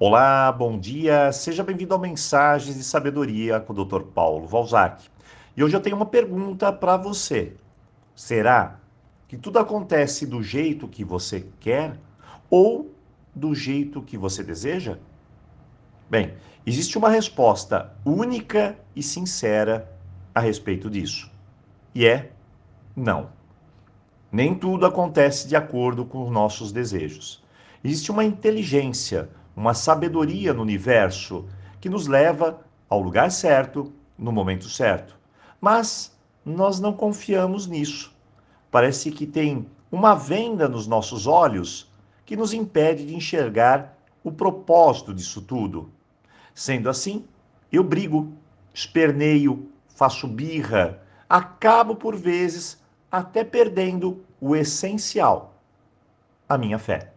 Olá, bom dia, seja bem-vindo ao Mensagens de Sabedoria com o Dr. Paulo Valzac. E hoje eu tenho uma pergunta para você. Será que tudo acontece do jeito que você quer ou do jeito que você deseja? Bem, existe uma resposta única e sincera a respeito disso. E é não. Nem tudo acontece de acordo com os nossos desejos. Existe uma inteligência, uma sabedoria no universo que nos leva ao lugar certo, no momento certo. Mas nós não confiamos nisso. Parece que tem uma venda nos nossos olhos que nos impede de enxergar o propósito disso tudo. Sendo assim, eu brigo, esperneio, faço birra, acabo por vezes até perdendo o essencial, a minha fé.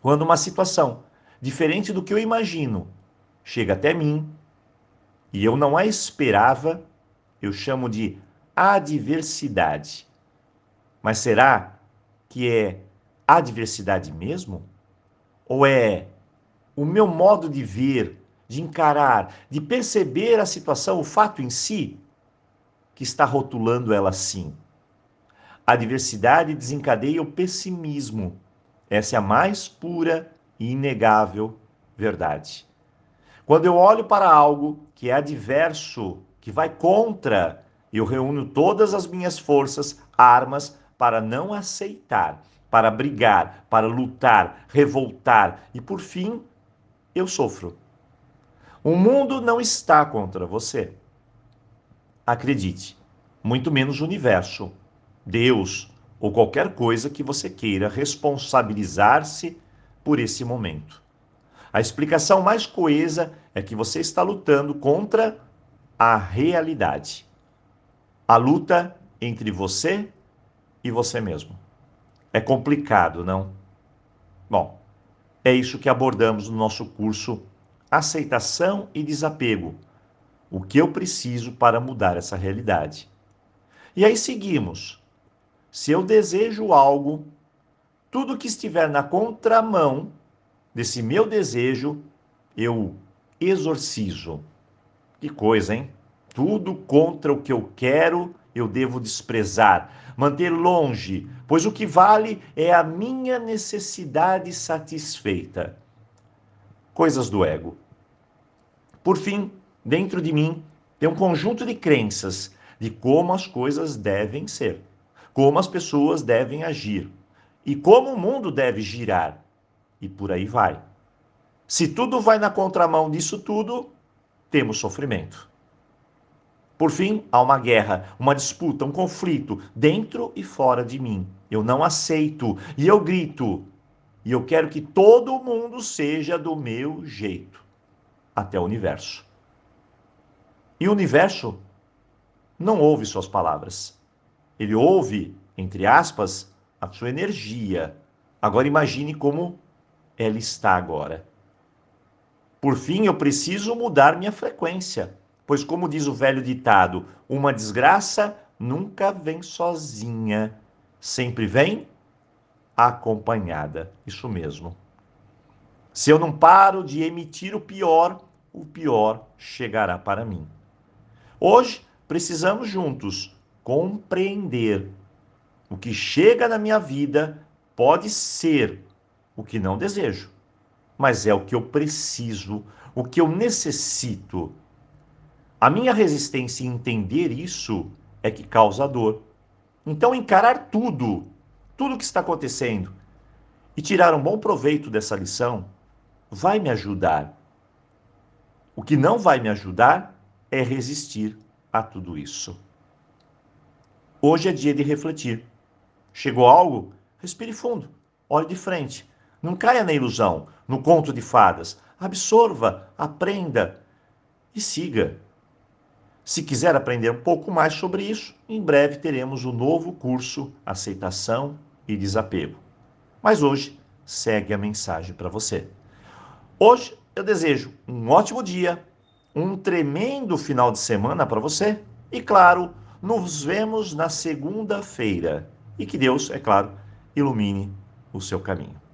Quando uma situação diferente do que eu imagino, chega até mim e eu não a esperava, eu chamo de adversidade. Mas será que é adversidade mesmo? Ou é o meu modo de ver, de encarar, de perceber a situação, o fato em si, que está rotulando ela assim? A adversidade desencadeia o pessimismo. Essa é a mais pura inegável verdade. Quando eu olho para algo que é adverso, que vai contra, eu reúno todas as minhas forças, armas, para não aceitar, para brigar, para lutar, revoltar e, por fim, eu sofro. O mundo não está contra você. Acredite, muito menos o universo, Deus ou qualquer coisa que você queira responsabilizar-se por esse momento. A explicação mais coesa é que você está lutando contra a realidade. A luta entre você e você mesmo. É complicado, não? Bom, é isso que abordamos no nosso curso Aceitação e Desapego. O que eu preciso para mudar essa realidade. E aí seguimos. Se eu desejo algo, tudo que estiver na contramão desse meu desejo, eu exorcizo. Que coisa, hein? Tudo contra o que eu quero, eu devo desprezar, manter longe, pois o que vale é a minha necessidade satisfeita. Coisas do ego. Por fim, dentro de mim tem um conjunto de crenças de como as coisas devem ser, como as pessoas devem agir, e como o mundo deve girar. E por aí vai. Se tudo vai na contramão disso tudo, temos sofrimento. Por fim, há uma guerra, uma disputa, um conflito dentro e fora de mim. Eu não aceito e eu grito. E eu quero que todo mundo seja do meu jeito, até o universo. E o universo não ouve suas palavras. Ele ouve, entre aspas, a sua energia. Agora imagine como ela está agora. Por fim, eu preciso mudar minha frequência, pois, como diz o velho ditado, uma desgraça nunca vem sozinha, sempre vem acompanhada. Isso mesmo. Se eu não paro de emitir o pior, o pior chegará para mim. Hoje, precisamos juntos compreender o que chega na minha vida pode ser o que não desejo, mas é o que eu preciso, o que eu necessito. A minha resistência em entender isso é que causa dor. Então, encarar tudo, tudo que está acontecendo e tirar um bom proveito dessa lição vai me ajudar. O que não vai me ajudar é resistir a tudo isso. Hoje é dia de refletir. Chegou algo? Respire fundo, olhe de frente. Não caia na ilusão, no conto de fadas. Absorva, aprenda e siga. Se quiser aprender um pouco mais sobre isso, em breve teremos o novo curso Aceitação e Desapego. Mas hoje segue a mensagem para você. Hoje eu desejo um ótimo dia, um tremendo final de semana para você e, claro, nos vemos na segunda-feira. E que Deus, é claro, ilumine o seu caminho.